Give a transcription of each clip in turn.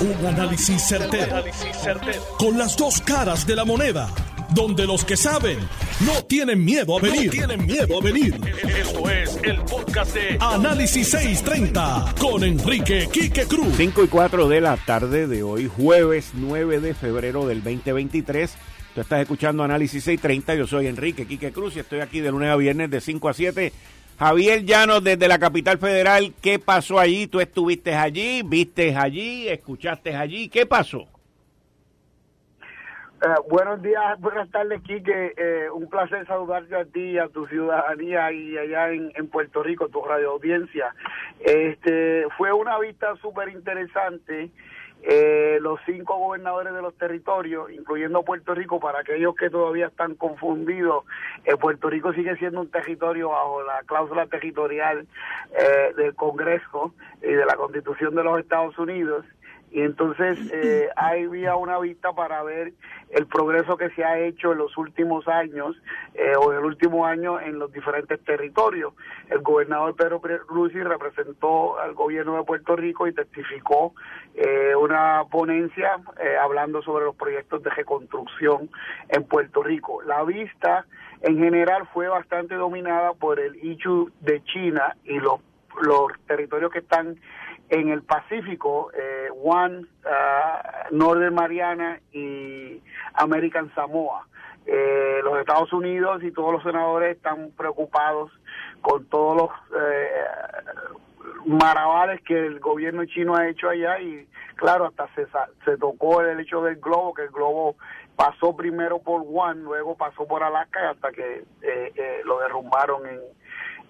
Un análisis certero, Con las dos caras de la moneda. Donde los que saben no tienen miedo a venir. tienen miedo a venir. Esto es el podcast de Análisis 630 con Enrique Quique Cruz. 5 y 4 de la tarde de hoy, jueves 9 de febrero del 2023. Tú estás escuchando Análisis 630. Yo soy Enrique Quique Cruz y estoy aquí de lunes a viernes de 5 a 7 Javier Llanos desde la capital federal, ¿qué pasó allí? ¿Tú estuviste allí? ¿Viste allí? ¿Escuchaste allí? ¿Qué pasó? Eh, buenos días, buenas tardes, Quique. Eh, un placer saludarte a ti, a tu ciudadanía y allá en, en Puerto Rico, tu radio audiencia. Este, fue una vista súper interesante eh, los cinco gobernadores de los territorios, incluyendo Puerto Rico, para aquellos que todavía están confundidos, eh, Puerto Rico sigue siendo un territorio bajo la cláusula territorial eh, del Congreso y de la Constitución de los Estados Unidos y entonces eh, había una vista para ver el progreso que se ha hecho en los últimos años eh, o en el último año en los diferentes territorios. El gobernador Pedro Lucy representó al gobierno de Puerto Rico y testificó eh, una ponencia eh, hablando sobre los proyectos de reconstrucción en Puerto Rico. La vista en general fue bastante dominada por el issue de China y los, los territorios que están en el Pacífico, eh, One, uh, Northern Mariana y American Samoa. Eh, los Estados Unidos y todos los senadores están preocupados con todos los eh, maravales que el gobierno chino ha hecho allá y claro, hasta se, se tocó el hecho del globo, que el globo pasó primero por One, luego pasó por Alaska hasta que eh, eh, lo derrumbaron en,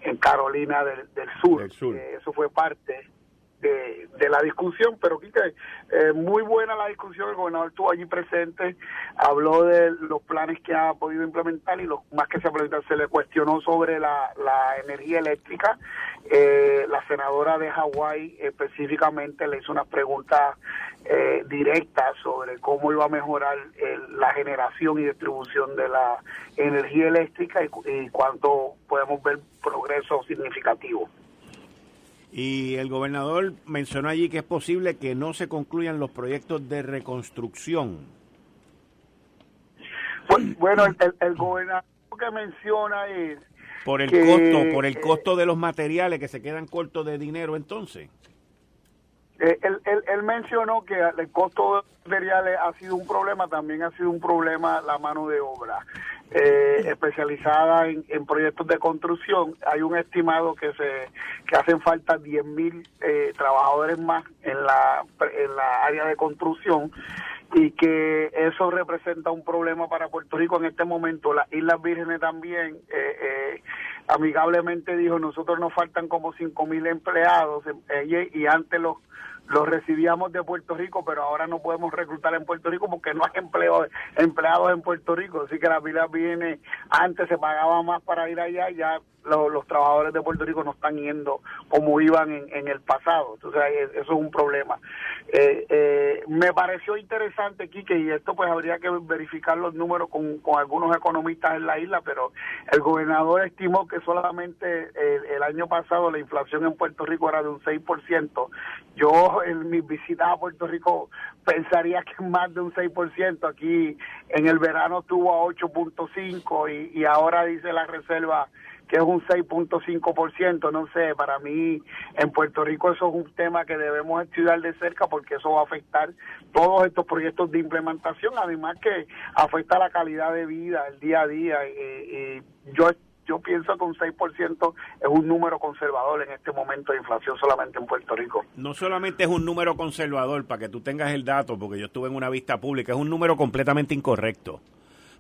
en Carolina del, del Sur. Del sur. Eh, eso fue parte de, de la discusión, pero Quique, eh, muy buena la discusión, el gobernador estuvo allí presente, habló de los planes que ha podido implementar y lo más que se, se le cuestionó sobre la, la energía eléctrica. Eh, la senadora de Hawái específicamente le hizo unas preguntas eh, directas sobre cómo iba a mejorar la generación y distribución de la energía eléctrica y, y cuánto podemos ver progreso significativo. Y el gobernador mencionó allí que es posible que no se concluyan los proyectos de reconstrucción. Bueno, el, el, gobernador que menciona es por el costo, por el eh, costo de los materiales que se quedan cortos de dinero, entonces. Eh, él, él, él, mencionó que el costo de los materiales ha sido un problema, también ha sido un problema la mano de obra eh, especializada en, en, proyectos de construcción. Hay un estimado que se que hacen falta 10.000 mil eh, trabajadores más en la, en la área de construcción y que eso representa un problema para Puerto Rico en este momento. Las Islas Vírgenes también eh, eh, amigablemente dijo, nosotros nos faltan como 5.000 mil empleados eh, y antes los los recibíamos de Puerto Rico, pero ahora no podemos reclutar en Puerto Rico porque no hay empleo, empleados en Puerto Rico. Así que la vida viene, antes se pagaba más para ir allá, ya los, trabajadores de Puerto Rico no están yendo como iban en, en el pasado. Entonces, eso es un problema. Eh, eh, me pareció interesante, Quique, y esto pues habría que verificar los números con, con algunos economistas en la isla, pero el gobernador estimó que solamente el, el año pasado la inflación en Puerto Rico era de un 6%. Yo en mis visitas a Puerto Rico pensaría que más de un 6%. Aquí en el verano estuvo a 8.5 y, y ahora dice la reserva que es un 6.5%, no sé, para mí en Puerto Rico eso es un tema que debemos estudiar de cerca porque eso va a afectar todos estos proyectos de implementación, además que afecta la calidad de vida, el día a día, yo yo pienso que un 6% es un número conservador en este momento de inflación solamente en Puerto Rico. No solamente es un número conservador, para que tú tengas el dato, porque yo estuve en una vista pública, es un número completamente incorrecto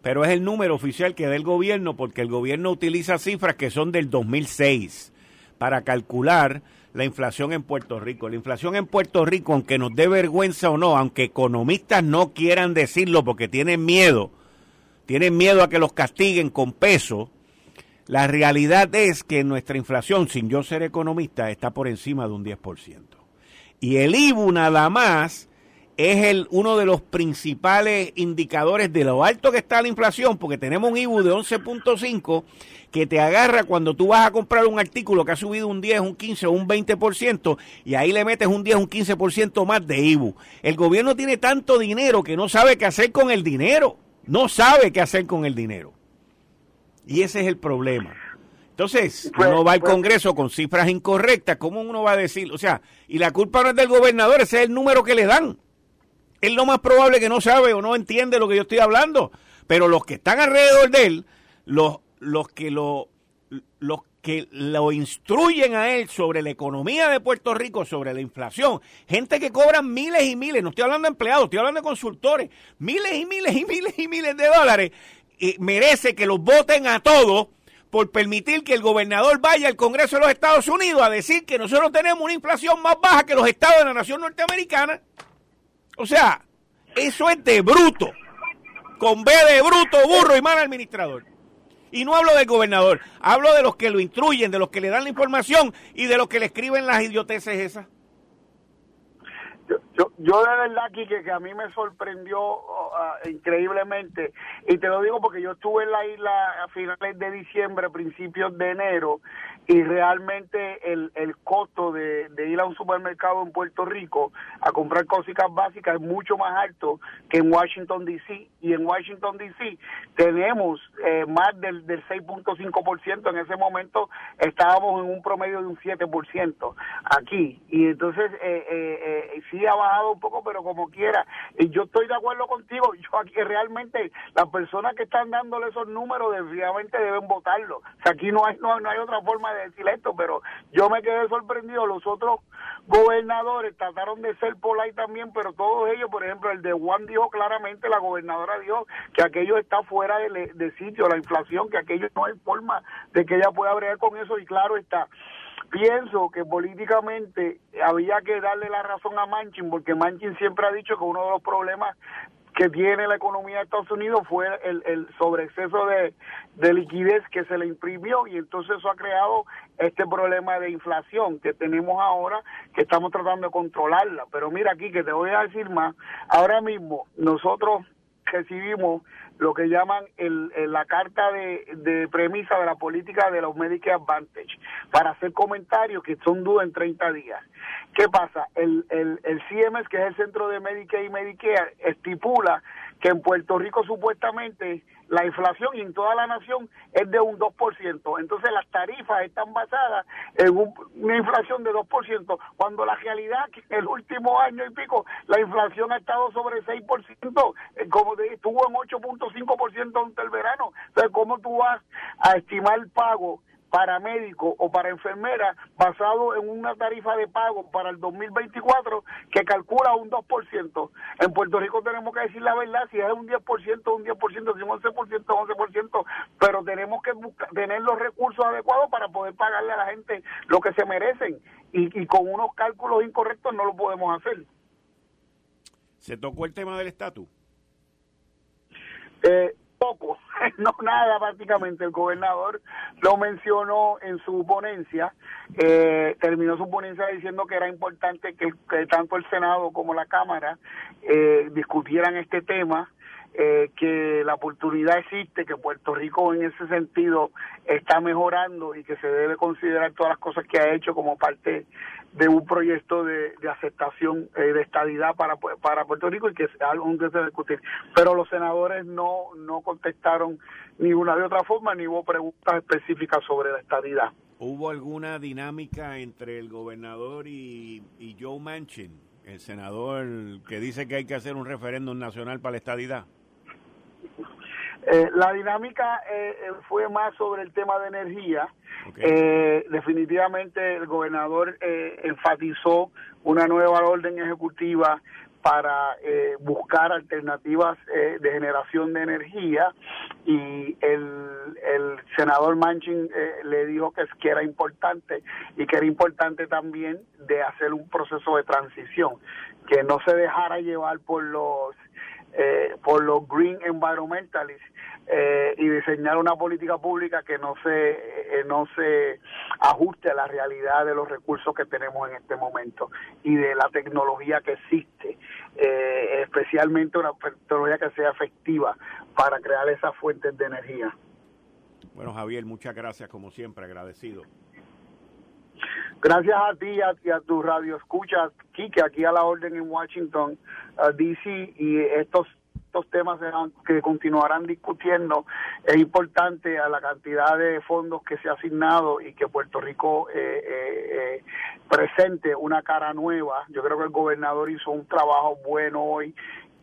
pero es el número oficial que da el gobierno porque el gobierno utiliza cifras que son del 2006 para calcular la inflación en Puerto Rico. La inflación en Puerto Rico, aunque nos dé vergüenza o no, aunque economistas no quieran decirlo porque tienen miedo, tienen miedo a que los castiguen con peso, la realidad es que nuestra inflación, sin yo ser economista, está por encima de un 10%. Y el IBU nada más es el, uno de los principales indicadores de lo alto que está la inflación, porque tenemos un IBU de 11.5 que te agarra cuando tú vas a comprar un artículo que ha subido un 10, un 15 o un 20% y ahí le metes un 10, un 15% más de IBU. El gobierno tiene tanto dinero que no sabe qué hacer con el dinero. No sabe qué hacer con el dinero. Y ese es el problema. Entonces, pues, uno va al pues, Congreso con cifras incorrectas, ¿cómo uno va a decir? O sea, y la culpa no es del gobernador, ese es el número que le dan. Es lo más probable que no sabe o no entiende lo que yo estoy hablando. Pero los que están alrededor de él, los, los que lo, los que lo instruyen a él sobre la economía de Puerto Rico, sobre la inflación, gente que cobran miles y miles, no estoy hablando de empleados, estoy hablando de consultores, miles y miles y miles y miles de dólares, merece que los voten a todos por permitir que el gobernador vaya al Congreso de los Estados Unidos a decir que nosotros tenemos una inflación más baja que los estados de la nación norteamericana. O sea, eso es de bruto. Con B de bruto, burro y mal administrador. Y no hablo del gobernador, hablo de los que lo instruyen, de los que le dan la información y de los que le escriben las idioteces esas. Yo, yo, de verdad, aquí que, a mí me sorprendió uh, increíblemente, y te lo digo porque yo estuve en la isla a finales de diciembre, principios de enero, y realmente el, el costo de, ir a un supermercado en Puerto Rico a comprar cositas básicas es mucho más alto que en Washington, D.C. Y en Washington, D.C. tenemos eh, más del, del 6.5%. En ese momento estábamos en un promedio de un 7% aquí. Y entonces eh, eh, eh, sí ha bajado un poco, pero como quiera. Y yo estoy de acuerdo contigo. Yo aquí realmente las personas que están dándole esos números definitivamente deben votarlo. O sea, aquí no hay, no, no hay otra forma de decir esto, pero yo me quedé sorprendido. Los otros gobernadores trataron de ser ahí también, pero todos ellos, por ejemplo, el de Juan dijo claramente, la gobernadora dijo que aquello está fuera de, sitio, la inflación, que aquello no hay forma de que ella pueda bregar con eso y claro está pienso que políticamente había que darle la razón a Manchin, porque Manchin siempre ha dicho que uno de los problemas que tiene la economía de Estados Unidos fue el, el sobreexceso de, de liquidez que se le imprimió y entonces eso ha creado este problema de inflación que tenemos ahora que estamos tratando de controlarla. Pero mira aquí que te voy a decir más, ahora mismo nosotros recibimos lo que llaman el, la carta de, premisa de la política de los Medicare Advantage para hacer comentarios que son dudas en 30 días. ¿Qué pasa? El, el, el CMS, que es el Centro de Medicare y Medicare, estipula que en Puerto Rico supuestamente la inflación y en toda la nación es de un 2%. Entonces las tarifas están basadas en una inflación de 2%, cuando la realidad el último año y pico la inflación ha estado sobre 6%, eh, como estuvo en 8.5% durante el verano. Entonces, ¿cómo tú vas a estimar el pago para médico o para enfermera basado en una tarifa de pago para el 2024 que calcula un 2%. En Puerto Rico tenemos que decir la verdad, si es un 10%, un 10%, si un 11%, 11%, pero tenemos que tener los recursos adecuados para poder pagarle a la gente lo que se merecen y, y con unos cálculos incorrectos no lo podemos hacer. ¿Se tocó el tema del estatus? Eh, poco, no nada prácticamente. El gobernador lo mencionó en su ponencia, eh, terminó su ponencia diciendo que era importante que, tanto el Senado como la Cámara eh, discutieran este tema. Eh, que la oportunidad existe, que Puerto Rico en ese sentido está mejorando y que se debe considerar todas las cosas que ha hecho como parte de un proyecto de, aceptación eh, de estadidad para, para Puerto Rico y que es algo que se discutir. Pero los senadores no, no contestaron ni una de otra forma ni hubo preguntas específicas sobre la estadidad. ¿Hubo alguna dinámica entre el gobernador y, y Joe Manchin, el senador que dice que hay que hacer un referéndum nacional para la estadidad? Eh, la dinámica eh, eh, fue más sobre el tema de energía. Eh, definitivamente el gobernador enfatizó una nueva orden ejecutiva para buscar alternativas de generación de energía y el, el senador Manchin le dijo que, que era importante y que era importante también de hacer un proceso de transición, que no se dejara llevar por los eh, por los green environmentalists eh, y diseñar una política pública que no se eh, no se ajuste a la realidad de los recursos que tenemos en este momento y de la tecnología que existe eh, especialmente una tecnología que sea efectiva para crear esas fuentes de energía. Bueno, Javier, muchas gracias, como siempre, agradecido. Gracias a ti y a, tu radio escucha, Kike, aquí a la orden en Washington, D.C., y estos estos temas que continuarán discutiendo, es importante a la cantidad de fondos que se ha asignado y que Puerto Rico eh, eh, eh, presente una cara nueva. Yo creo que el gobernador hizo un trabajo bueno hoy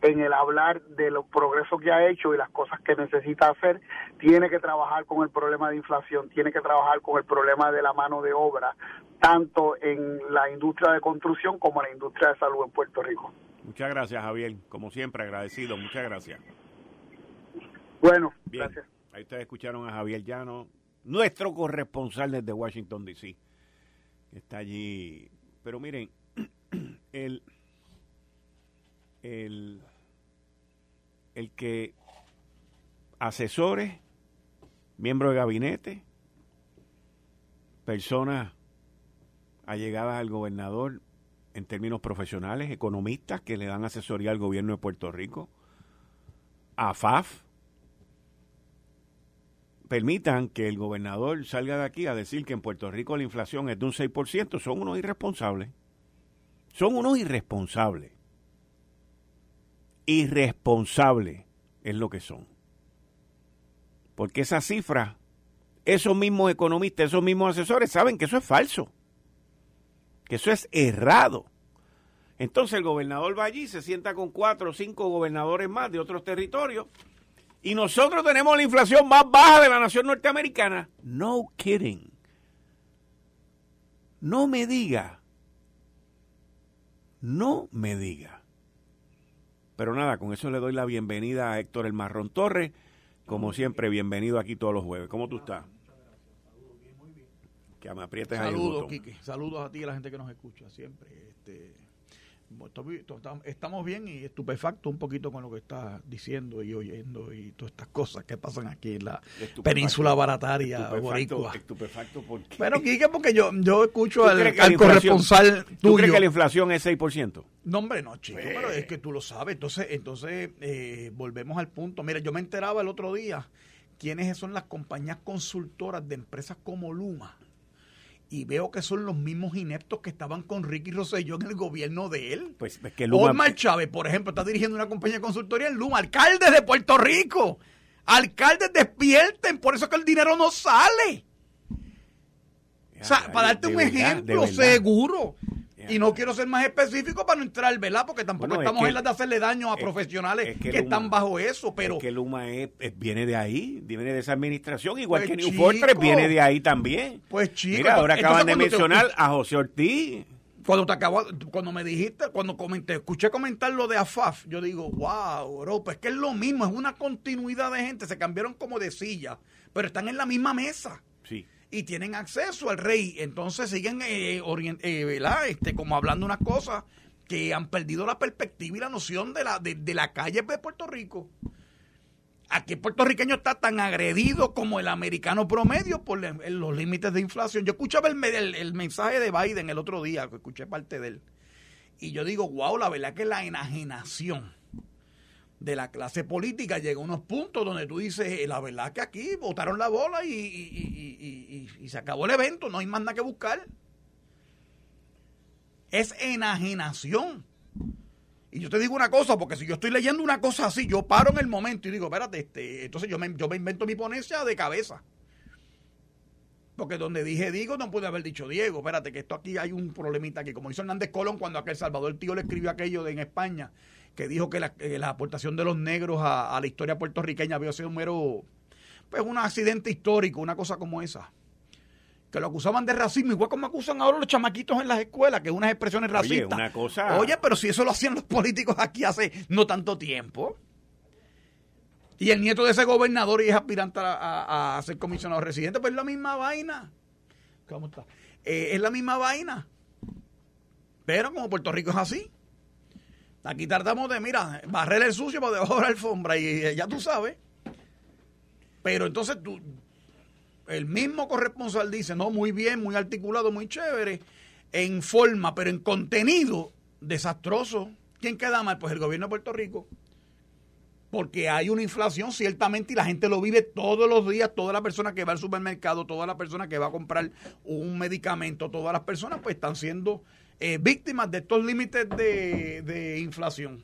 en el hablar de los progresos que ha hecho y las cosas que necesita hacer, tiene que trabajar con el problema de inflación, tiene que trabajar con el problema de la mano de obra, tanto en la industria de construcción como en la industria de salud en Puerto Rico. Muchas gracias, Javier. Como siempre, agradecido. Muchas gracias. Bueno, gracias. Ahí ustedes escucharon a Javier Llano, nuestro corresponsal desde Washington, D.C., que está allí. Pero miren, el, el, el que asesores, miembros de gabinete, personas allegadas al gobernador, en términos profesionales, economistas que le dan asesoría al gobierno de Puerto Rico, a FAF, permitan que el gobernador salga de aquí a decir que en Puerto Rico la inflación es de un 6%, son unos irresponsables. Son unos irresponsables. Irresponsables es lo que son. Porque esa cifra, esos mismos economistas, esos mismos asesores saben que eso es falso que eso es errado. Entonces el gobernador va allí, se sienta con cuatro o cinco gobernadores más de otros territorios y nosotros tenemos la inflación más baja de la nación norteamericana. No kidding. No me diga. No me diga. Pero nada, con eso le doy la bienvenida a Héctor El Marrón Torres. Como siempre, bienvenido aquí todos los jueves. ¿Cómo tú estás? que me aprietes Saludos, Quique. Saludos a ti y a la gente que nos escucha siempre. Este, estamos bien y estupefacto un poquito con lo que estás diciendo y oyendo y todas estas cosas que pasan aquí en la península barataria estupefacto, estupefacto porque... Pero Quique, porque yo, yo escucho al, corresponsal tuyo. ¿Tú crees que la inflación es 6%? No, hombre, no, chico, pero es que tú lo sabes. Entonces, entonces eh, volvemos al punto. Mira, yo me enteraba el otro día quiénes son las compañías consultoras de empresas como Luma y veo que son los mismos ineptos que estaban con Ricky Rosselló en el gobierno de él. Pues es que Luma... Omar Chávez, por ejemplo, está dirigiendo una compañía de consultoría en Luma. Alcaldes de Puerto Rico. Alcaldes despierten, por eso que el dinero no sale. o sea, para darte un ejemplo seguro. Y no quiero ser más específico para no entrar, ¿verdad? Porque tampoco estamos en las de hacerle daño a profesionales que, están bajo eso. Pero es que Luma viene de ahí, viene de esa administración, igual pues, que New Fortress viene de ahí también. Pues chico. Mira, ahora acaban de mencionar a José Ortiz. Cuando te acabo, cuando me dijiste, cuando comenté, escuché comentar lo de AFAF, yo digo, wow, Europa, es que es lo mismo, es una continuidad de gente, se cambiaron como de silla, pero están en la misma mesa. Y tienen acceso al rey. Entonces siguen, eh, eh Este, como hablando unas cosas que han perdido la perspectiva y la noción de la, de, la calle de Puerto Rico. Aquí el puertorriqueño está tan agredido como el americano promedio por los límites de inflación. Yo escuchaba el, el, el, mensaje de Biden el otro día, que escuché parte de él. Y yo digo, wow, la verdad que la enajenación de la clase política llega a unos puntos donde tú dices, eh, la verdad que aquí botaron la bola y, se acabó el evento, no hay más nada que buscar. Es enajenación. Y yo te digo una cosa, porque si yo estoy leyendo una cosa así, yo paro en el momento y digo, espérate, este, entonces yo me, yo me invento mi ponencia de cabeza. Porque donde dije digo, no pude haber dicho Diego. Espérate, que esto aquí hay un problemita aquí. Como hizo Hernández Colón cuando aquel Salvador Tío le escribió aquello de en España que dijo que la, aportación de los negros a, la historia puertorriqueña había sido un mero, pues un accidente histórico, una cosa como esa. Que lo acusaban de racismo, igual como acusan ahora los chamaquitos en las escuelas, que unas expresiones racistas. Oye, una cosa... Oye, pero si eso lo hacían los políticos aquí hace no tanto tiempo. Y el nieto de ese gobernador y es aspirante a, ser comisionado residente, pues es la misma vaina. ¿Cómo está? Eh, es la misma vaina. Pero como Puerto Rico es así, Aquí tratamos de, mira, barrer el sucio por debajo de la alfombra y eh, ya tú sabes. Pero entonces tú, el mismo corresponsal dice, no, muy bien, muy articulado, muy chévere, en forma, pero en contenido, desastroso. ¿Quién queda mal? Pues el gobierno de Puerto Rico. Porque hay una inflación ciertamente y la gente lo vive todos los días, toda la persona que va al supermercado, toda la persona que va a comprar un medicamento, todas las personas pues están siendo eh, víctimas de estos límites de, de inflación.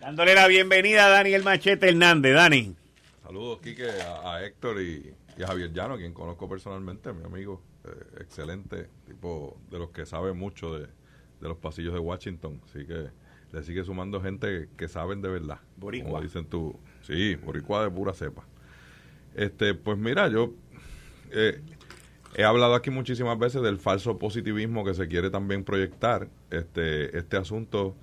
Dándole la bienvenida a Daniel Machete Hernández. Dani. Saludos, Quique, a, Héctor y, a Javier Llano, quien conozco personalmente, mi amigo, eh, excelente, tipo de los que sabe mucho de, de, los pasillos de Washington. Así que le sigue sumando gente que saben de verdad. Boricua. Como dicen tú. Sí, boricua de pura cepa. Este, pues mira, yo eh, he hablado aquí muchísimas veces del falso positivismo que se quiere también proyectar. Este, este asunto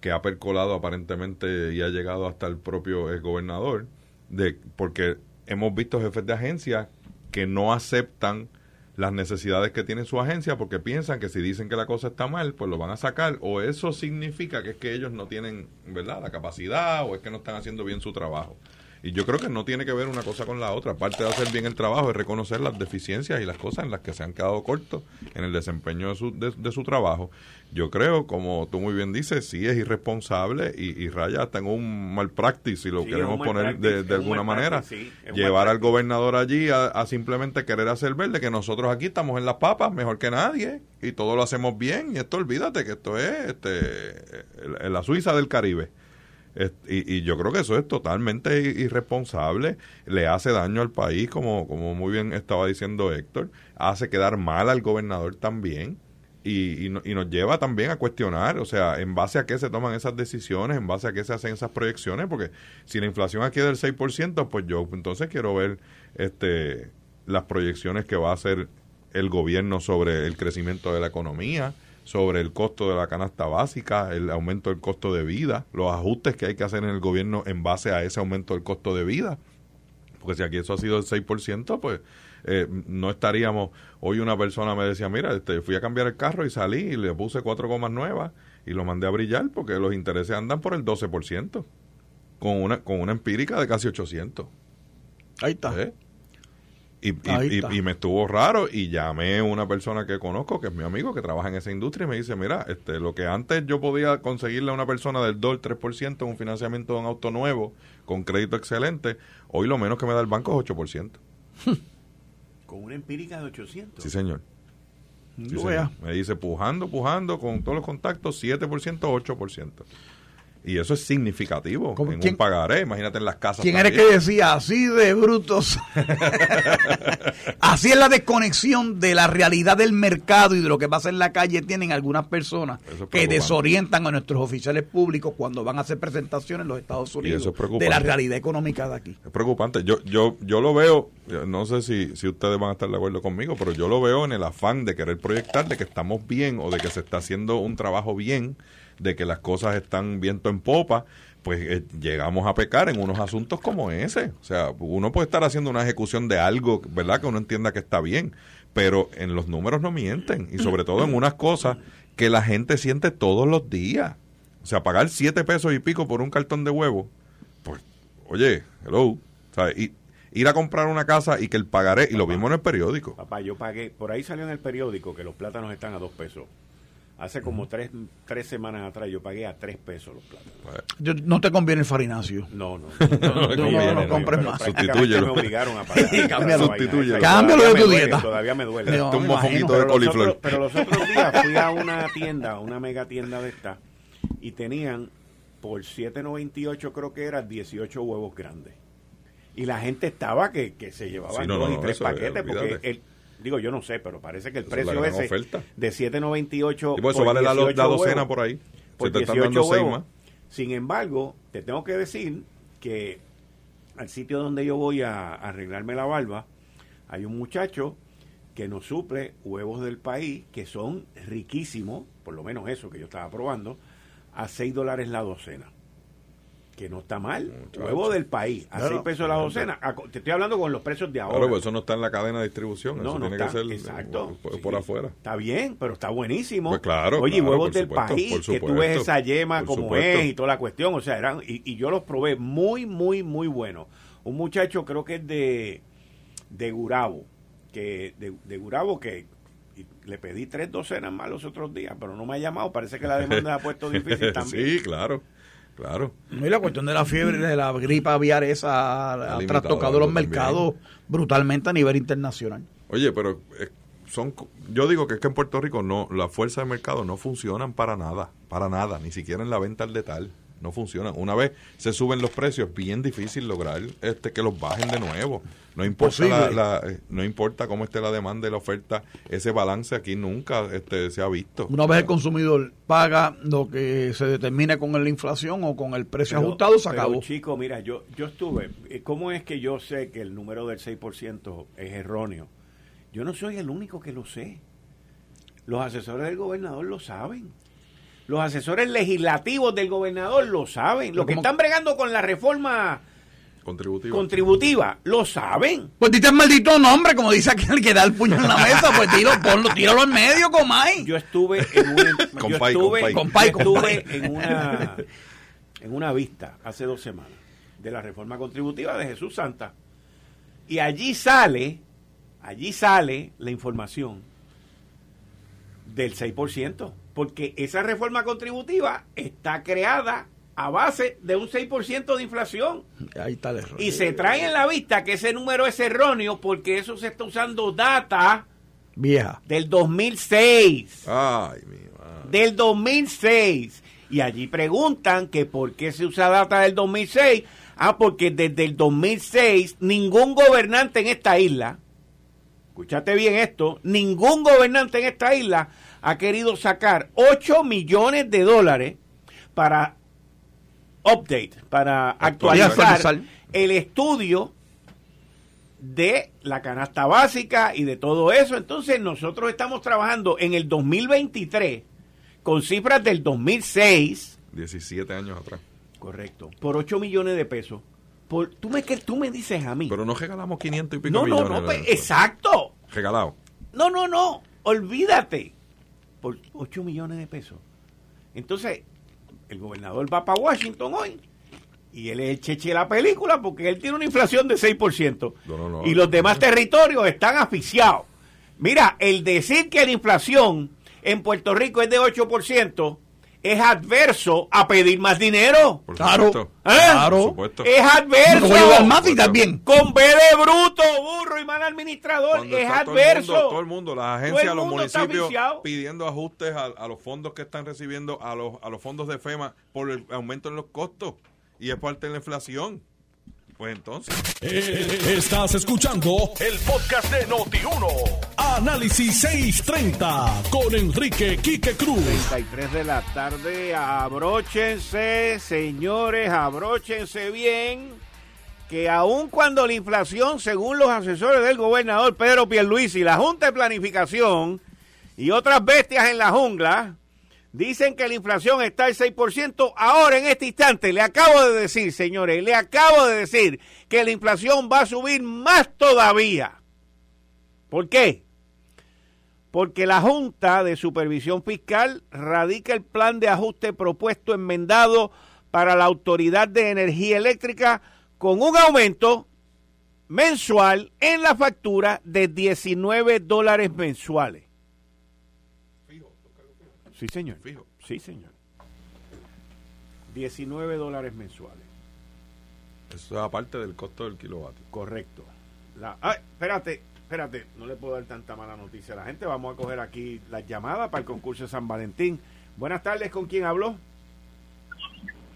que ha percolado aparentemente y ha llegado hasta el propio eh, gobernador, de, porque hemos visto jefes de agencia que no aceptan las necesidades que tiene su agencia porque piensan que si dicen que la cosa está mal, pues lo van a sacar o eso significa que es que ellos no tienen, ¿verdad?, la capacidad o es que no están haciendo bien su trabajo. Y yo creo que no tiene que ver una cosa con la otra. Aparte de hacer bien el trabajo, es reconocer las deficiencias y las cosas en las que se han quedado cortos en el desempeño de su, de, su trabajo. Yo creo, como tú muy bien dices, sí es irresponsable y, raya hasta en un mal practice, si lo queremos poner de, alguna manera. llevar al gobernador allí a, simplemente querer hacer ver de que nosotros aquí estamos en las papas mejor que nadie y todo lo hacemos bien. Y esto, olvídate que esto es este, la Suiza del Caribe. Y, yo creo que eso es totalmente irresponsable, le hace daño al país, como, como muy bien estaba diciendo Héctor, hace quedar mal al gobernador también. Y, y, nos lleva también a cuestionar, o sea, en base a qué se toman esas decisiones, en base a qué se hacen esas proyecciones, porque si la inflación aquí es del 6%, pues yo entonces quiero ver este las proyecciones que va a hacer el gobierno sobre el crecimiento de la economía, sobre el costo de la canasta básica, el aumento del costo de vida, los ajustes que hay que hacer en el gobierno en base a ese aumento del costo de vida. Porque si aquí eso ha sido el 6%, pues eh, no estaríamos... Hoy una persona me decía, mira, este, fui a cambiar el carro y salí y le puse cuatro gomas nuevas y lo mandé a brillar porque los intereses andan por el 12%, con una, con una empírica de casi 800. Ahí está. ¿Eh? Y, y, me estuvo raro y llamé a una persona que conozco, que es mi amigo, que trabaja en esa industria, y me dice, mira, este, lo que antes yo podía conseguirle a una persona del 2 3% un financiamiento de un auto nuevo con crédito excelente, hoy lo menos que me da el banco es 8%. ¿Con una empírica de 800? Sí, señor. Me dice, pujando, pujando, con todos los contactos, 7%, 8%. Y eso es significativo en un pagaré, imagínate en las casas. ¿Quién eres que decía así de brutos? así es la desconexión de la realidad del mercado y de lo que pasa en la calle tienen algunas personas que desorientan a nuestros oficiales públicos cuando van a hacer presentaciones en los Estados Unidos de la realidad económica de aquí. Es preocupante. Yo yo yo lo veo, no sé si, si ustedes van a estar de acuerdo conmigo, pero yo lo veo en el afán de querer proyectar de que estamos bien o de que se está haciendo un trabajo bien de que las cosas están viento en popa, pues eh, llegamos a pecar en unos asuntos como ese. O sea, uno puede estar haciendo una ejecución de algo, ¿verdad? Que uno entienda que está bien, pero en los números no mienten y sobre todo en unas cosas que la gente siente todos los días. O sea, pagar siete pesos y pico por un cartón de huevo, pues, oye, hello, ¿sabes? Y ir a comprar una casa y que el pagaré, y lo vimos en el periódico. Papá, yo pagué, por ahí salió en el periódico que los plátanos están a dos pesos. Hace como tres, tres semanas atrás yo pagué a tres pesos los plátanos. no te conviene el farinacio. No, no. No, no, no, compres más. Sustitúyelo. Me obligaron a pagar. Cámbialo. Cámbialo de tu dieta. Todavía me duele. un mofonguito de coliflor. Pero los otros días fui a una tienda, una mega tienda de esta, y tenían por 7.98 creo que era 18 huevos grandes. Y la gente estaba que, que se llevaban dos y tres paquetes porque el, Digo, yo no sé, pero parece que el precio ese de 7.98 y pues eso vale la, docena por ahí. Por 18 huevos. Sin embargo, te tengo que decir que al sitio donde yo voy a, arreglarme la barba, hay un muchacho que nos suple huevos del país que son riquísimos, por lo menos eso que yo estaba probando, a 6 dólares la docena que no está mal. Huevo del país, a 6 pesos la docena. Te estoy hablando con los precios de ahora. Claro, pues eso no está en la cadena de distribución. eso tiene que ser exacto, por, afuera. Está bien, pero está buenísimo. Pues claro. Oye, huevos del país, que tú ves esa yema como es y toda la cuestión. O sea, eran, y, yo los probé muy, muy, muy buenos. Un muchacho, creo que es de, de Gurabo, que de, de Gurabo que y le pedí tres docenas más los otros días, pero no me ha llamado. Parece que la demanda ha puesto difícil también. sí, claro. Claro. Y la cuestión de la fiebre, de la gripa aviar esa, ha trastocado los mercados brutalmente a nivel internacional. Oye, pero eh, son, yo digo que es que en Puerto Rico no, las fuerzas de mercado no funcionan para nada, para nada, ni siquiera en la venta al detalle no funciona. Una vez se suben los precios, bien difícil lograr este que los bajen de nuevo. No importa la, eh, no importa cómo esté la demanda y la oferta, ese balance aquí nunca este, se ha visto. Una vez el consumidor paga lo que se determine con la inflación o con el precio ajustado, se acabó. Chico, mira, yo yo estuve, eh, ¿cómo es que yo sé que el número del 6% es erróneo? Yo no soy el único que lo sé. Los asesores del gobernador lo saben. Los asesores legislativos del gobernador lo saben. Los que están bregando con la reforma contributiva, contributiva lo saben. Pues dite el maldito nombre, como dice aquel que da el puño en la mesa, pues tiro, ponlo, tíralo en medio, comay. Yo estuve en una, yo estuve, en una en una vista hace dos semanas de la reforma contributiva de Jesús Santa. Y allí sale, allí sale la información del 6% porque esa reforma contributiva está creada a base de un 6% de inflación. Ahí está el Y se trae en la vista que ese número es erróneo porque eso se está usando data vieja del 2006. Ay, mi Del 2006. Y allí preguntan que por qué se usa data del 2006. Ah, porque desde el 2006 ningún gobernante en esta isla, escúchate bien esto, ningún gobernante en esta isla ha querido sacar 8 millones de dólares para update, para actualizar el estudio de la canasta básica y de todo eso. Entonces nosotros estamos trabajando en el 2023 con cifras del 2006. 17 años atrás. Correcto. Por 8 millones de pesos. Por, tú, me, tú me dices a mí. Pero no regalamos 500 y pico millones. No, no, pues, exacto. Regalado. No, no, no. Olvídate por 8 millones de pesos. Entonces, el gobernador va para Washington hoy y él es el cheche de la película porque él tiene una inflación de 6%. y los demás territorios están asfixiados. Mira, el decir que la inflación en Puerto Rico es de 8%, es adverso a pedir más dinero. claro, ¿Eh? claro. Es adverso. más y también. Con B de bruto, burro y mal administrador. es adverso. Todo el, mundo, las agencias, los municipios pidiendo ajustes a, los fondos que están recibiendo, a los, a los fondos de FEMA por el aumento en los costos. Y es parte de la inflación. Pues entonces. Eh, estás escuchando el podcast de Noti1. Análisis 630 con Enrique Quique Cruz. 33 de la tarde. Abróchense, señores, abróchense bien. Que aun cuando la inflación, según los asesores del gobernador Pedro Pierluisi, la Junta de Planificación y otras bestias en la jungla, Dicen que la inflación está al 6%. Ahora, en este instante, le acabo de decir, señores, le acabo de decir que la inflación va a subir más todavía. ¿Por qué? Porque la Junta de Supervisión Fiscal radica el plan de ajuste propuesto enmendado para la Autoridad de Energía Eléctrica con un aumento mensual en la factura de 19 dólares mensuales. Sí, señor. Fijo. Sí, señor. 19 dólares mensuales. Eso es aparte del costo del kilovatio. Correcto. La, ay, espérate, espérate, no le puedo dar tanta mala noticia a la gente. Vamos a coger aquí las llamadas para el concurso de San Valentín. Buenas tardes, ¿con quién habló?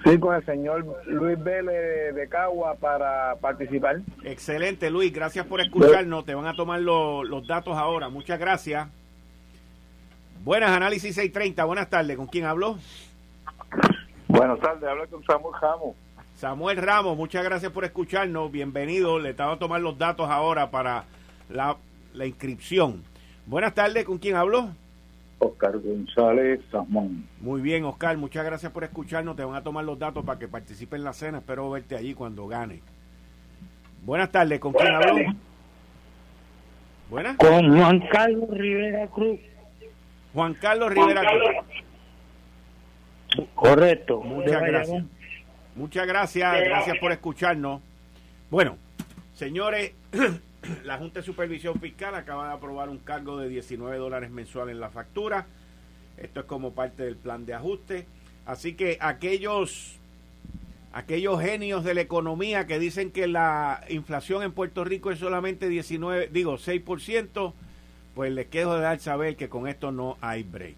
Sí, con el señor Luis Vélez de Cagua para participar. Excelente, Luis, gracias por escucharnos. Te van a tomar los datos ahora. Muchas gracias. Buenas, Análisis 630. Buenas tardes. ¿Con quién habló? Buenas tardes. Habla con Samuel Ramos. Samuel Ramos, muchas gracias por escucharnos. Bienvenido. Le estaba a tomar los datos ahora para la, inscripción. Buenas tardes. ¿Con quién habló? Oscar González Samón. Muy bien, Oscar. Muchas gracias por escucharnos. Te van a tomar los datos para que participe en la cena. Espero verte allí cuando gane. Buenas tardes. ¿Con quién habló? Buenas. Con Juan Carlos Rivera Cruz. Juan Carlos Rivera. Correcto. Muchas gracias. Muchas gracias, gracias por escucharnos. Bueno, señores, La Junta de Supervisión Fiscal acaba de aprobar un cargo de 19 dólares mensual en la factura. Esto es como parte del plan de ajuste. Así que aquellos, aquellos genios de la economía que dicen que la inflación en Puerto Rico es solamente 19, digo 6%, pues les quedo de dar saber que con esto no hay break.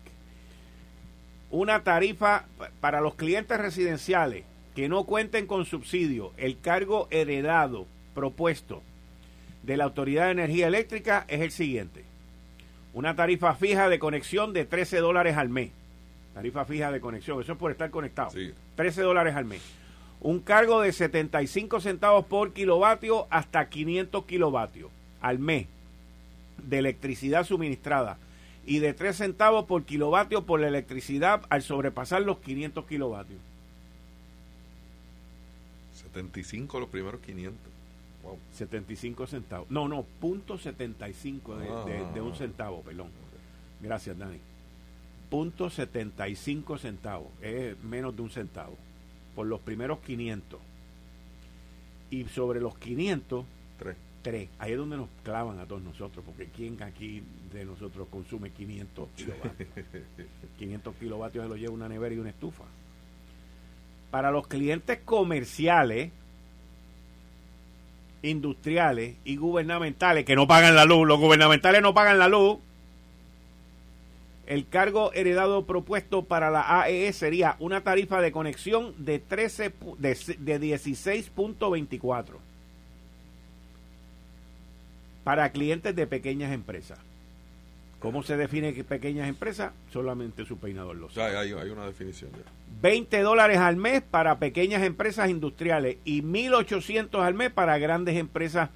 Una tarifa para los clientes residenciales que no cuenten con subsidio, el cargo heredado propuesto de la Autoridad de Energía Eléctrica es el siguiente. Una tarifa fija de conexión de 13 dólares al mes. Tarifa fija de conexión, eso es por estar conectado. 13 dólares al mes. Un cargo de 75 centavos por kilovatio hasta 500 kilovatios al mes de electricidad suministrada y de 3 centavos por kilovatio por la electricidad al sobrepasar los 500 kilovatios. 75 los primeros 500. 75 centavos. No, no, punto 75 de, de, un ah. centavo, perdón. Gracias, Dani. Punto 75 centavos. Es menos de un centavo. Por los primeros 500. Y sobre los 500, 3. 3. Ahí es donde nos clavan a todos nosotros, porque ¿quién aquí de nosotros consume 500 kilovatios? 500 kilovatios se lo lleva una nevera y una estufa. Para los clientes comerciales, industriales y gubernamentales que no pagan la luz, los gubernamentales no pagan la luz, el cargo heredado propuesto para la AEE e sería una tarifa de conexión de 13 de, de 16.24 para clientes de pequeñas empresas. ¿Cómo se define que pequeñas empresas? Solamente su peinador lo sabe. hay, hay, una definición. 20 dólares al mes para pequeñas empresas industriales y 1.800 al mes para grandes empresas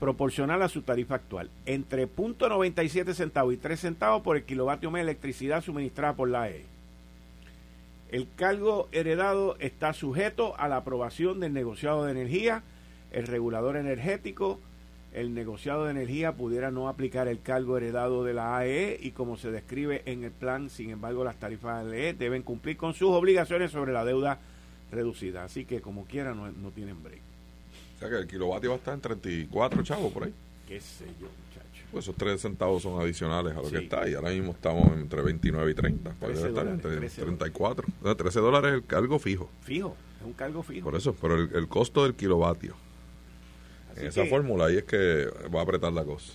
proporcional a su tarifa actual. Entre .97 centavos y 3 centavos por el kilovatio mes de electricidad suministrada por la E. El cargo heredado está sujeto a la aprobación del negociado de energía, el regulador energético, el negociado de energía pudiera no aplicar el cargo heredado de la AE y como se describe en el plan, sin embargo las tarifas de AE deben cumplir con sus obligaciones sobre la deuda reducida. Así que como quiera no, tienen break. O sea que el kilovatio va a estar en 34 chavos por ahí. Qué sé yo, muchacho. Pues esos 3 centavos son adicionales a lo que está y ahora mismo estamos entre 29 y 30. Puede estar entre 34. 13 dólares es el cargo fijo. Fijo, es un cargo fijo. Por eso, pero el costo del kilovatio en esa fórmula ahí es que va a apretar la cosa.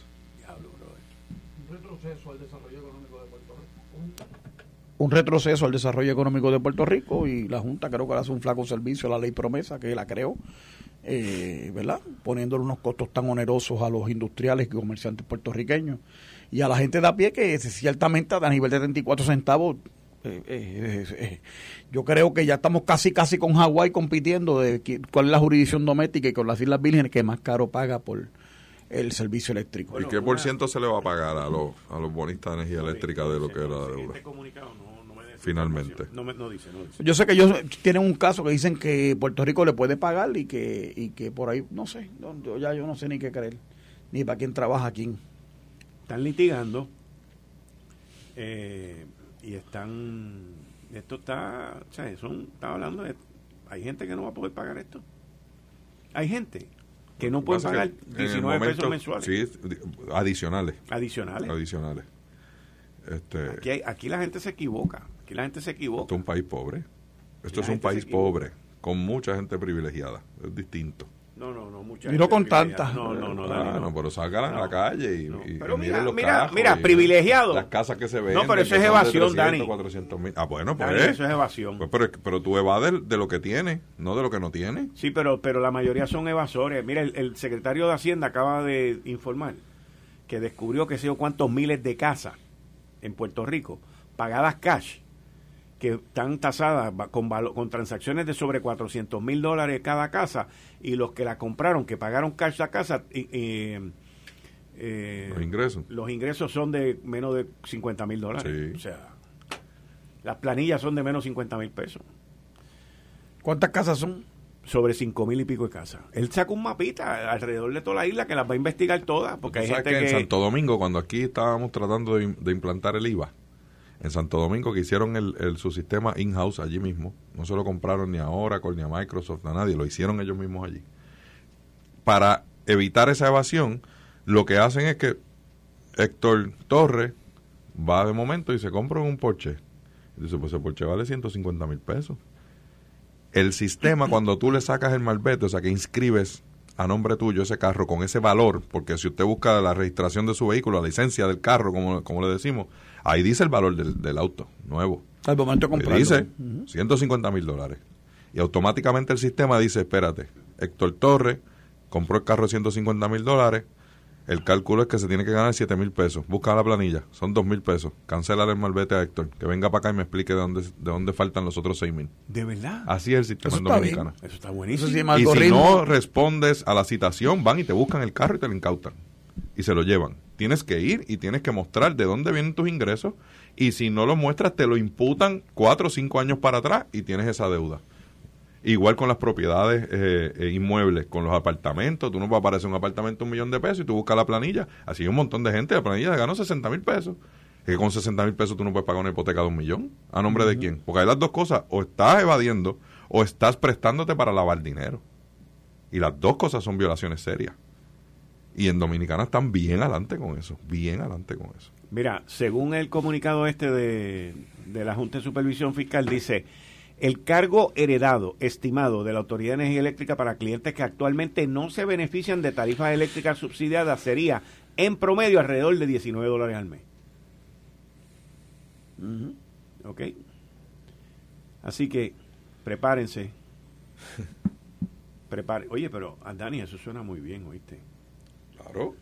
Un retroceso al desarrollo económico de Puerto Rico. Un retroceso al desarrollo económico de Puerto Rico y la Junta creo que le hace un flaco servicio a la ley promesa que la creó, eh, ¿verdad? Poniéndole unos costos tan onerosos a los industriales y comerciantes puertorriqueños y a la gente de a pie que ciertamente a nivel de 34 centavos eh, eh, eh, yo creo que ya estamos casi casi con Hawái compitiendo de cuál es la jurisdicción doméstica y con las Islas Vírgenes que más caro paga por el servicio eléctrico. ¿Y qué por ciento se le va a pagar a los, a los bonistas de energía eléctrica de lo que era la deuda? Finalmente. Yo sé que ellos tienen un caso que dicen que Puerto Rico le puede pagar y que, y que por ahí, no sé, yo, ya yo no sé ni qué creer, ni para quién trabaja quién. Están litigando. Eh, y están esto está o sea son está hablando de hay gente que no va a poder pagar esto. Hay gente que no puede pagar 19 pesos mensuales. sí adicionales. Adicionales. Adicionales. Este aquí aquí la gente se equivoca aquí la gente se equivoca. esto es un país pobre. Esto es un país pobre con mucha gente privilegiada. Es distinto no, no, no, mucha Y no con tantas. No, no, no, ah, no, pero salgan a la calle y, y, pero mira, los mira, mira, privilegiado. Las casas que se ven. No, pero eso es evasión, 300, Dani. 400 mil. Ah, bueno, pues. eso es evasión. Pues, pero, pero tú evades de lo que tiene, no de lo que no tiene. Sí, pero, pero la mayoría son evasores. Mira, el, el secretario de Hacienda acaba de informar que descubrió que sé yo cuántos miles de casas en Puerto Rico pagadas cash que están tasadas con, con transacciones de sobre 400 mil dólares cada casa y los que la compraron, que pagaron cash la casa, eh, los ingresos. Los ingresos son de menos de 50 mil dólares. O sea, las planillas son de menos 50 mil pesos. ¿Cuántas casas son? Sobre 5 mil y pico de casas. Él saca un mapita alrededor de toda la isla que las va a investigar todas. Porque hay gente que, en Santo Domingo, cuando aquí estábamos tratando de implantar el IVA, en Santo Domingo que hicieron el, su sistema in-house allí mismo. No se lo compraron ni a Oracle, ni a Microsoft, a nadie, lo hicieron ellos mismos allí. Para evitar esa evasión, lo que hacen es que Héctor Torres va de momento y se compra un Porsche. Dice, pues ese Porsche vale 150 mil pesos. El sistema, cuando tú le sacas el malvete, o sea, que inscribes a nombre tuyo ese carro con ese valor, porque si usted busca la registración de su vehículo, la licencia del carro, como, como le decimos, ahí dice el valor del, del auto nuevo. Al momento de comprarlo. Dice 150 mil dólares. Y automáticamente el sistema dice, espérate, Héctor Torres compró el carro de 150 mil dólares, el cálculo es que se tiene que ganar 7 mil pesos. Busca la planilla, son 2 mil pesos. Cancela el malvete a Héctor, que venga para acá y me explique de dónde, de dónde faltan los otros 6 mil. ¿De verdad? Así es el sistema Eso dominicana. Eso está Eso buenísimo. Y si no respondes a la citación, van y te buscan el carro y te lo incautan. Y se lo llevan. Tienes que ir y tienes que mostrar de dónde vienen tus ingresos. Y si no lo muestras, te lo imputan cuatro o cinco años para atrás y tienes esa deuda. Igual con las propiedades eh, eh, inmuebles, con los apartamentos. Tú no va a aparecer un apartamento un millón de pesos y tú buscas la planilla. Así hay un montón de gente. La planilla ganó 60 mil pesos. Es que con 60 mil pesos tú no puedes pagar una hipoteca de un millón. ¿A nombre de quién? Porque hay las dos cosas. O estás evadiendo o estás prestándote para lavar dinero. Y las dos cosas son violaciones serias. Y en Dominicana están bien adelante con eso. Bien adelante con eso. Mira, según el comunicado este de, de la Junta de Supervisión Fiscal, dice, el cargo heredado estimado de la Autoridad de Energía Eléctrica para clientes que actualmente no se benefician de tarifas eléctricas subsidiadas sería, en promedio, alrededor de 19 dólares al mes. Ok. Así que, prepárense. Prepare. Oye, pero, Dani, eso suena muy bien, ¿oíste? Claro.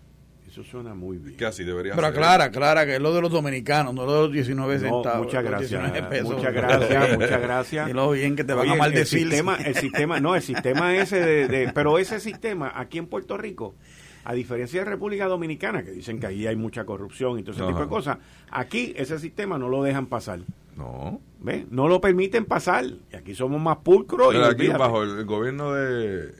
Eso suena muy bien. Que así debería Pero ser. aclara, aclara que es lo de los dominicanos, no lo de los 19 No, centavos. muchas gracias. 19 pesos. Muchas gracias, muchas gracias. Y lo bien que te van Oye, a maldecir. El sistema, el sistema, no, el sistema ese de, de- pero ese sistema aquí en Puerto Rico, a diferencia de República Dominicana, que dicen que ahí hay mucha corrupción y todo ese tipo de cosas, aquí ese sistema no lo dejan pasar. No. ¿Ves? No lo permiten pasar. Y aquí somos más pulcros. y Mira, aquí olvídate. bajo el, el gobierno de...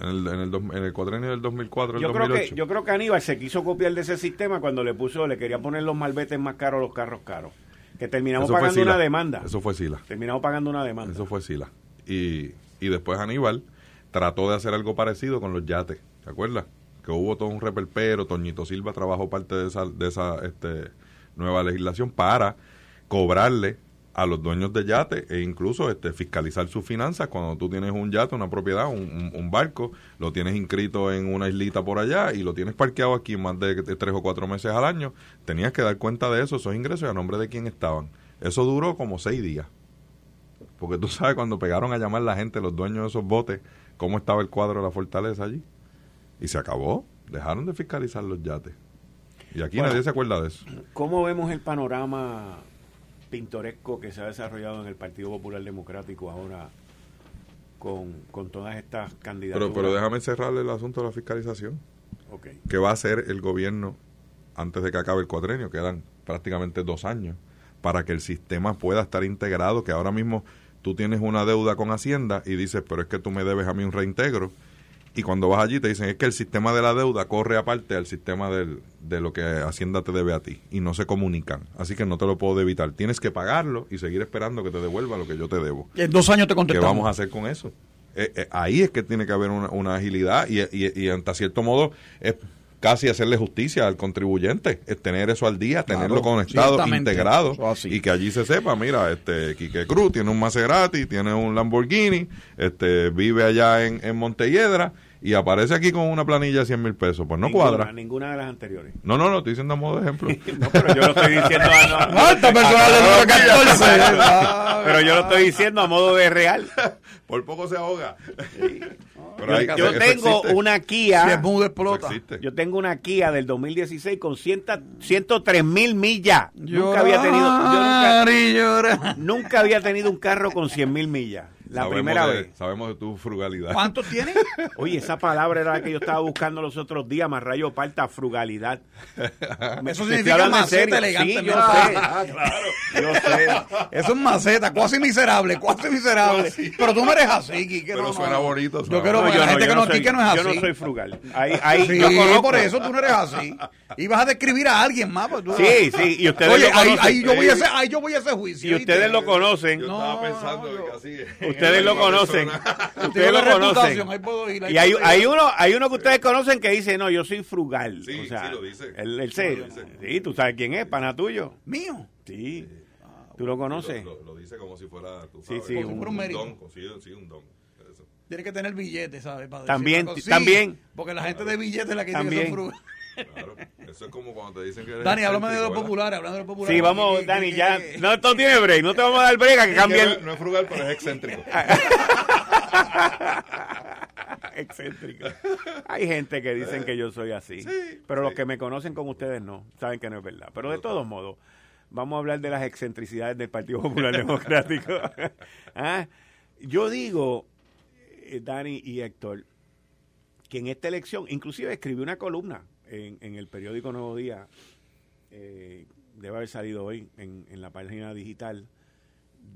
En el, en, el, en el cuatrenio del 2004 al yo creo 2008. que yo creo que Aníbal se quiso copiar de ese sistema cuando le puso le quería poner los malbetes más caros los carros caros que terminamos Eso pagando una demanda Eso fue Sila. terminamos pagando una demanda Eso fue Sila. Y, y después Aníbal trató de hacer algo parecido con los yates. ¿Te acuerdas? Que hubo todo un reperpero. Toñito Silva trabajó parte de esa, de esa este, nueva legislación para cobrarle a los dueños de yates e incluso este, fiscalizar sus finanzas cuando tú tienes un yate, una propiedad, un, un- un barco, lo tienes inscrito en una islita por allá y lo tienes parqueado aquí más de, de tres o cuatro meses al año, tenías que dar cuenta de eso, esos ingresos y a nombre de quién estaban. Eso duró como seis días. Porque tú sabes cuando pegaron a llamar la gente, los dueños de esos botes, cómo estaba el cuadro de la fortaleza allí. Y se acabó. Dejaron de fiscalizar los yates. Y aquí Bueno. nadie se acuerda de eso. ¿Cómo vemos el panorama pintoresco que se ha desarrollado en el Partido Popular Democrático ahora con, con todas estas candidaturas? Pero, pero déjame cerrar el asunto de la fiscalización. ¿Qué va a hacer el gobierno antes de que acabe el cuatrenio? Quedan prácticamente dos años para que el sistema pueda estar integrado, que ahora mismo tú tienes una deuda con Hacienda y dices, pero es que tú me debes a mí un reintegro. Y cuando vas allí te dicen, es que el sistema de la deuda corre aparte al sistema del- de lo que Hacienda te debe a ti y no se comunican. Así que no te lo puedo evitar. Tienes que pagarlo y seguir esperando que te devuelva lo que yo te debo. En dos años te ¿Qué contestamos. vamos a hacer con eso? Eh, eh, ahí es que tiene que haber una, una agilidad y, y, y hasta cierto modo es casi hacerle justicia al contribuyente, es tener eso al día, tenerlo conectado, integrado y que allí se sepa, mira, este Quique Cruz tiene un Maserati, tiene un Lamborghini, este vive allá en, en Montelledra y aparece aquí con una planilla de 100 mil pesos, pues no Ninguna, cuadra. Ninguna de las anteriores. No, no, no, estoy diciendo a modo de ejemplo. No, pero yo lo estoy diciendo a, no, Alta personal del número 14. Ah, pero yo lo estoy diciendo a modo de real. Por poco se ahoga. Pero Yo, hay- yo tengo existe. una Si es Kia. mudo, explota. Yo tengo una Kia del 2016 con 100 103 mil millas. Nunca había tenido. Yo nunca, Llorar llorar. nunca había tenido un carro con 100 mil millas. La Sabemos primera de- vez. Sabemos de tu frugalidad. ¿Cuántos tiene? Oye, esa palabra era la que yo estaba buscando los otros días, más rayo parta, frugalidad. Eso significa maceta elegante, Sí, yo ¿no? sé. Yo sé. Eso es maceta, cuasi miserable, cuasi miserable. Pero tú no eres así, Quique. Pero no, suena no. bonito, Yo suena quiero bonito. ver la gente que no, soy, Quique no es así. yo no soy frugal. Ahí, ahí Sí, yo conozco. por eso tú no eres así. Y vas a describir a alguien más. pues tú- Sí, sí, y ustedes Oye, lo ahí, conocen. ahí yo voy a ese, ahí yo voy a ese juicio. Y ustedes lo conocen. Yo No, estaba pensando no, en yo- que así es. Ustedes lo conocen. ustedes lo conocen. Y hay, hay, uno, hay uno que ustedes conocen que dice, no, yo soy frugal. Sí, o sea, sí lo dice. Él, sí, tú sabes quién es, pana tuyo. ¿Mío? Sí. ¿Tú lo conoces? Lo, lo, dice como si fuera, sabes, sí, sí, un, un, un don. Sí, sí, un don. Tiene que tener billetes, ¿sabes? Para también, también. Porque la gente de billetes es la que dice que son frugales. Claro, eso es como cuando te dicen que eres Dani, háblame de los populares, hablando de los populares. Sí, vamos, Dani, ya. No, esto tiene break, no te vamos a dar break a que cambie el... No es frugal, pero es excéntrico. excéntrico. Hay gente que dicen que yo soy así, sí, pero sí. los que me conocen como ustedes no, saben que no es verdad. Pero de todos modos, vamos a hablar de las excentricidades del Partido Popular Democrático. ¿Ah? Yo digo, eh, Dani y Héctor, que en esta elección, inclusive escribí una columna en, en el periódico Nuevo Día, eh, debe haber salido hoy en, en la página digital,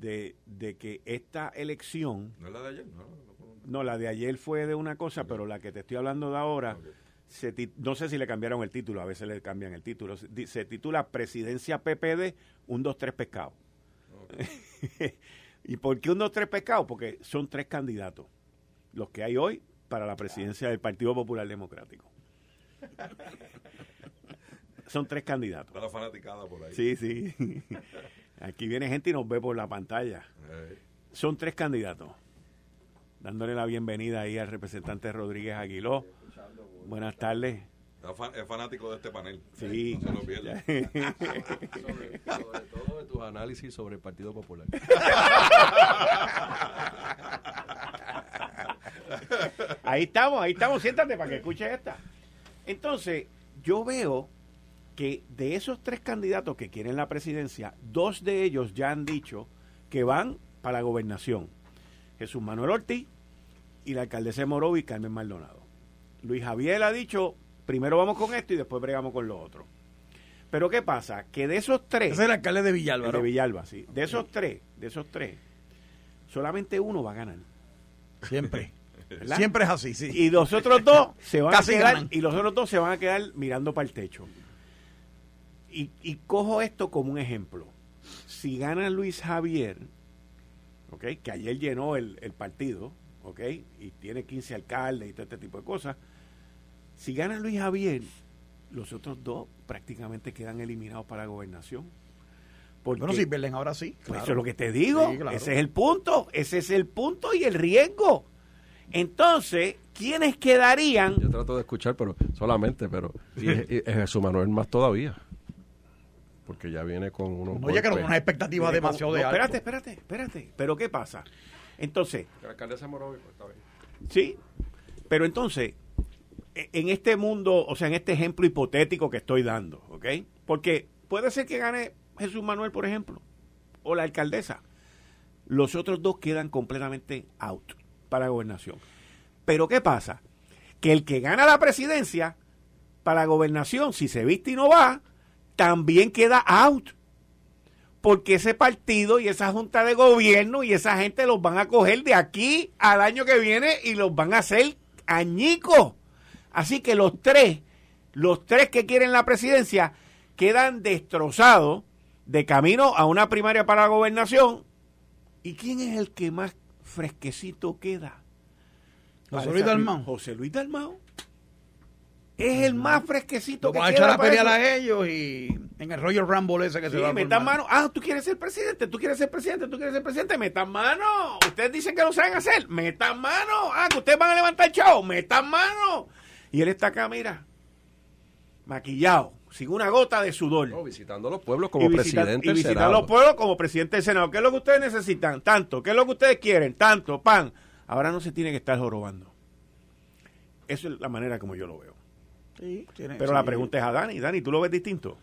de, de, que esta elección... ¿No es la de ayer? No, no, no, la de ayer fue de una cosa, okay. pero la que te estoy hablando de ahora, okay. se, no sé si le cambiaron el título, a veces le cambian el título, se, se titula Presidencia PPD, un, dos, tres pescado. Okay. ¿Y por qué un, dos, tres pescado? Porque son tres candidatos, los que hay hoy para la presidencia del Partido Popular Democrático. Son tres candidatos. Está la fanaticada por ahí. Sí, sí. Aquí viene gente y nos ve por la pantalla. Hey. Son tres candidatos. Dándole la bienvenida ahí al representante Rodríguez Aguiló. Buenas tardes. Es fanático de este panel. Sí. No se lo pierde. sobre, sobre todo de tus análisis sobre el Partido Popular. ahí estamos, ahí estamos. Siéntate para que escuches esta. Entonces, yo veo que de esos tres candidatos que quieren la presidencia, dos de ellos ya han dicho que van para la gobernación. Jesús Manuel Ortiz y la alcaldesa Morovi, Carmen Maldonado. Luis Javier ha dicho, primero vamos con esto y después bregamos con lo otro. Pero ¿qué pasa? Que de esos tres... Ese es el alcalde de Villalba, De Villalba, sí. De esos tres, de esos tres, solamente uno va a ganar. Siempre. ¿verdad? Siempre es así, sí. Y los otros dos se van Casi a quedar, ganan. y los otros dos se van a quedar mirando para el techo. Y, y, cojo esto como un ejemplo. Si gana Luis Javier, ¿okay? que ayer llenó el, el, partido, ¿okay? y tiene 15 alcaldes y todo este tipo de cosas, si gana Luis Javier, los otros dos prácticamente quedan eliminados para la gobernación. Porque, bueno, si pierden ahora sí. Claro. Eso es lo que te digo. Sí, claro. Ese es el punto. Ese es el punto y el riesgo. Entonces, ¿quiénes quedarían? Yo trato de escuchar, pero solamente, pero y es, es Jesús Manuel más todavía. Porque ya viene con unos. Oye, que con unas expectativas demasiado de alto. Espérate, espérate, espérate. Pero ¿qué pasa? Entonces. El alcalde se moró, pues, está bien. Sí, pero entonces, en este mundo, o sea, en este ejemplo hipotético que estoy dando, ¿ok? Porque puede ser que gane Jesús Manuel, por ejemplo, o la alcaldesa. Los otros dos quedan completamente out para gobernación. Pero ¿qué pasa? Que el que gana la presidencia para gobernación, si se viste y no va, también queda out. Porque ese partido y esa junta de gobierno y esa gente los van a coger de aquí al año que viene y los van a hacer añicos. Así que los tres, los tres que quieren la presidencia, quedan destrozados de camino a una primaria para la gobernación. ¿Y quién es el que más fresquecito queda? José Luis Dalmau. José Luis Dalmau. Es el más fresquecito que van a echar a pelear a ellos y en el Royal Rumble ese que sí, se va a metan mano. Ah, tú quieres ser presidente, tú quieres ser presidente, tú quieres ser presidente, metan mano. Ustedes dicen que lo saben hacer, metan mano. Ah, que ustedes van a levantar el chavo, metan mano. Y él está acá, mira, maquillado, sin una gota de sudor. No, visitando los pueblos como y presidente Y visitando los pueblos como presidente del Senado. ¿Qué es lo que ustedes necesitan? Tanto. ¿Qué es lo que ustedes quieren? Tanto, pan. Ahora no se tiene que estar jorobando. Esa es la manera como yo lo veo. Sí, tiene, Pero sí. la pregunta es a Dani. Dani, ¿tú lo ves distinto?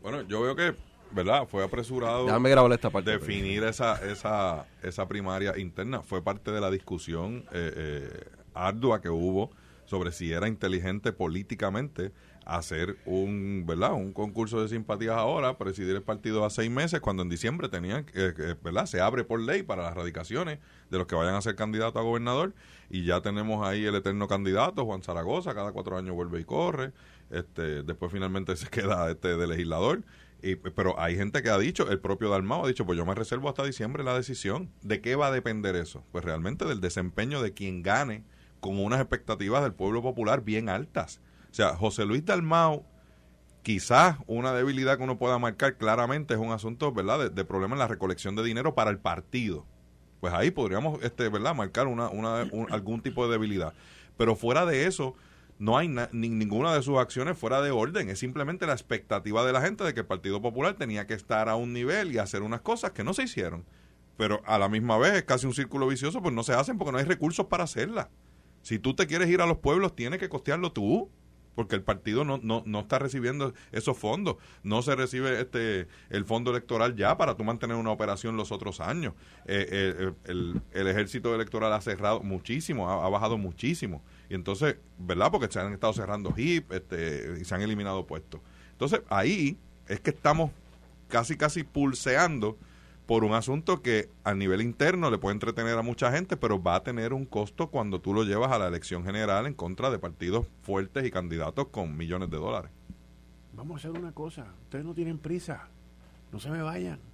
Bueno, yo veo que, ¿verdad? Fue apresurado Déjame grabar esta parte. definir esa, esa, esa primaria interna. Fue parte de la discusión eh, eh, ardua que hubo sobre si era inteligente políticamente hacer un, ¿verdad? Un concurso de simpatías ahora, presidir el partido a seis meses, cuando en diciembre tenían, eh, eh, ¿verdad? Se abre por ley para las radicaciones de los que vayan a ser candidatos a gobernador y ya tenemos ahí el eterno candidato, Juan Zaragoza, cada cuatro años vuelve y corre, este, después finalmente se queda este de legislador Y, pero hay gente que ha dicho, el propio Dalmao ha dicho, pues yo me reservo hasta diciembre la decisión. ¿De qué va a depender eso? Pues realmente del desempeño de quien gane con unas expectativas del pueblo popular bien altas. O sea, José Luis Dalmao, quizás una debilidad que uno pueda marcar claramente es un asunto, ¿verdad?, de, problema en la recolección de dinero para el partido. Pues ahí podríamos, este, ¿verdad?, marcar una, una, algún tipo de debilidad. Pero fuera de eso, no hay ni, ninguna de sus acciones fuera de orden. Es simplemente la expectativa de la gente de que el Partido Popular tenía que estar a un nivel y hacer unas cosas que no se hicieron. Pero a la misma vez es casi un círculo vicioso, pues no se hacen porque no hay recursos para hacerlas. Si tú te quieres ir a los pueblos, tienes que costearlo tú porque el partido no, no, no está recibiendo esos fondos. No se recibe este el fondo electoral ya para tú mantener una operación los otros años. Eh, eh, el, el, ejército electoral ha cerrado muchísimo, ha, bajado muchísimo. Y entonces, ¿verdad? Porque se han estado cerrando HIP este, y se han eliminado puestos. Entonces, ahí es que estamos casi, casi pulseando por un asunto que a nivel interno le puede entretener a mucha gente, pero va a tener un costo cuando tú lo llevas a la elección general en contra de partidos fuertes y candidatos con millones de dólares. Vamos a hacer una cosa, ustedes no tienen prisa, no se me vayan.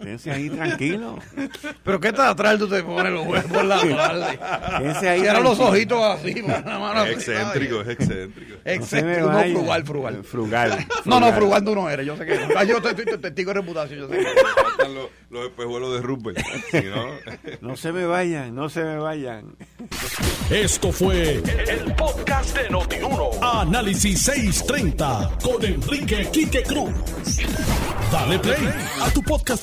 Quédense ahí tranquilo. ¿Pero qué está atrás? Tú te pones los huevos por la espalda. Quédense ahí. Cierra los ojitos así. Mano es excéntrico, es excéntrico. Excéntrico. No, frugal, frugal. Frugal. No, no, frugal tú no eres. Yo sé que. Ah, yo estoy testigo de reputación. Yo sé que. los, los espejuelos de Rupert. no... no se me vayan, no se me vayan. Esto fue el podcast de Notiuno. Análisis 630 con Enrique Quique Cruz. Dale play a tu podcast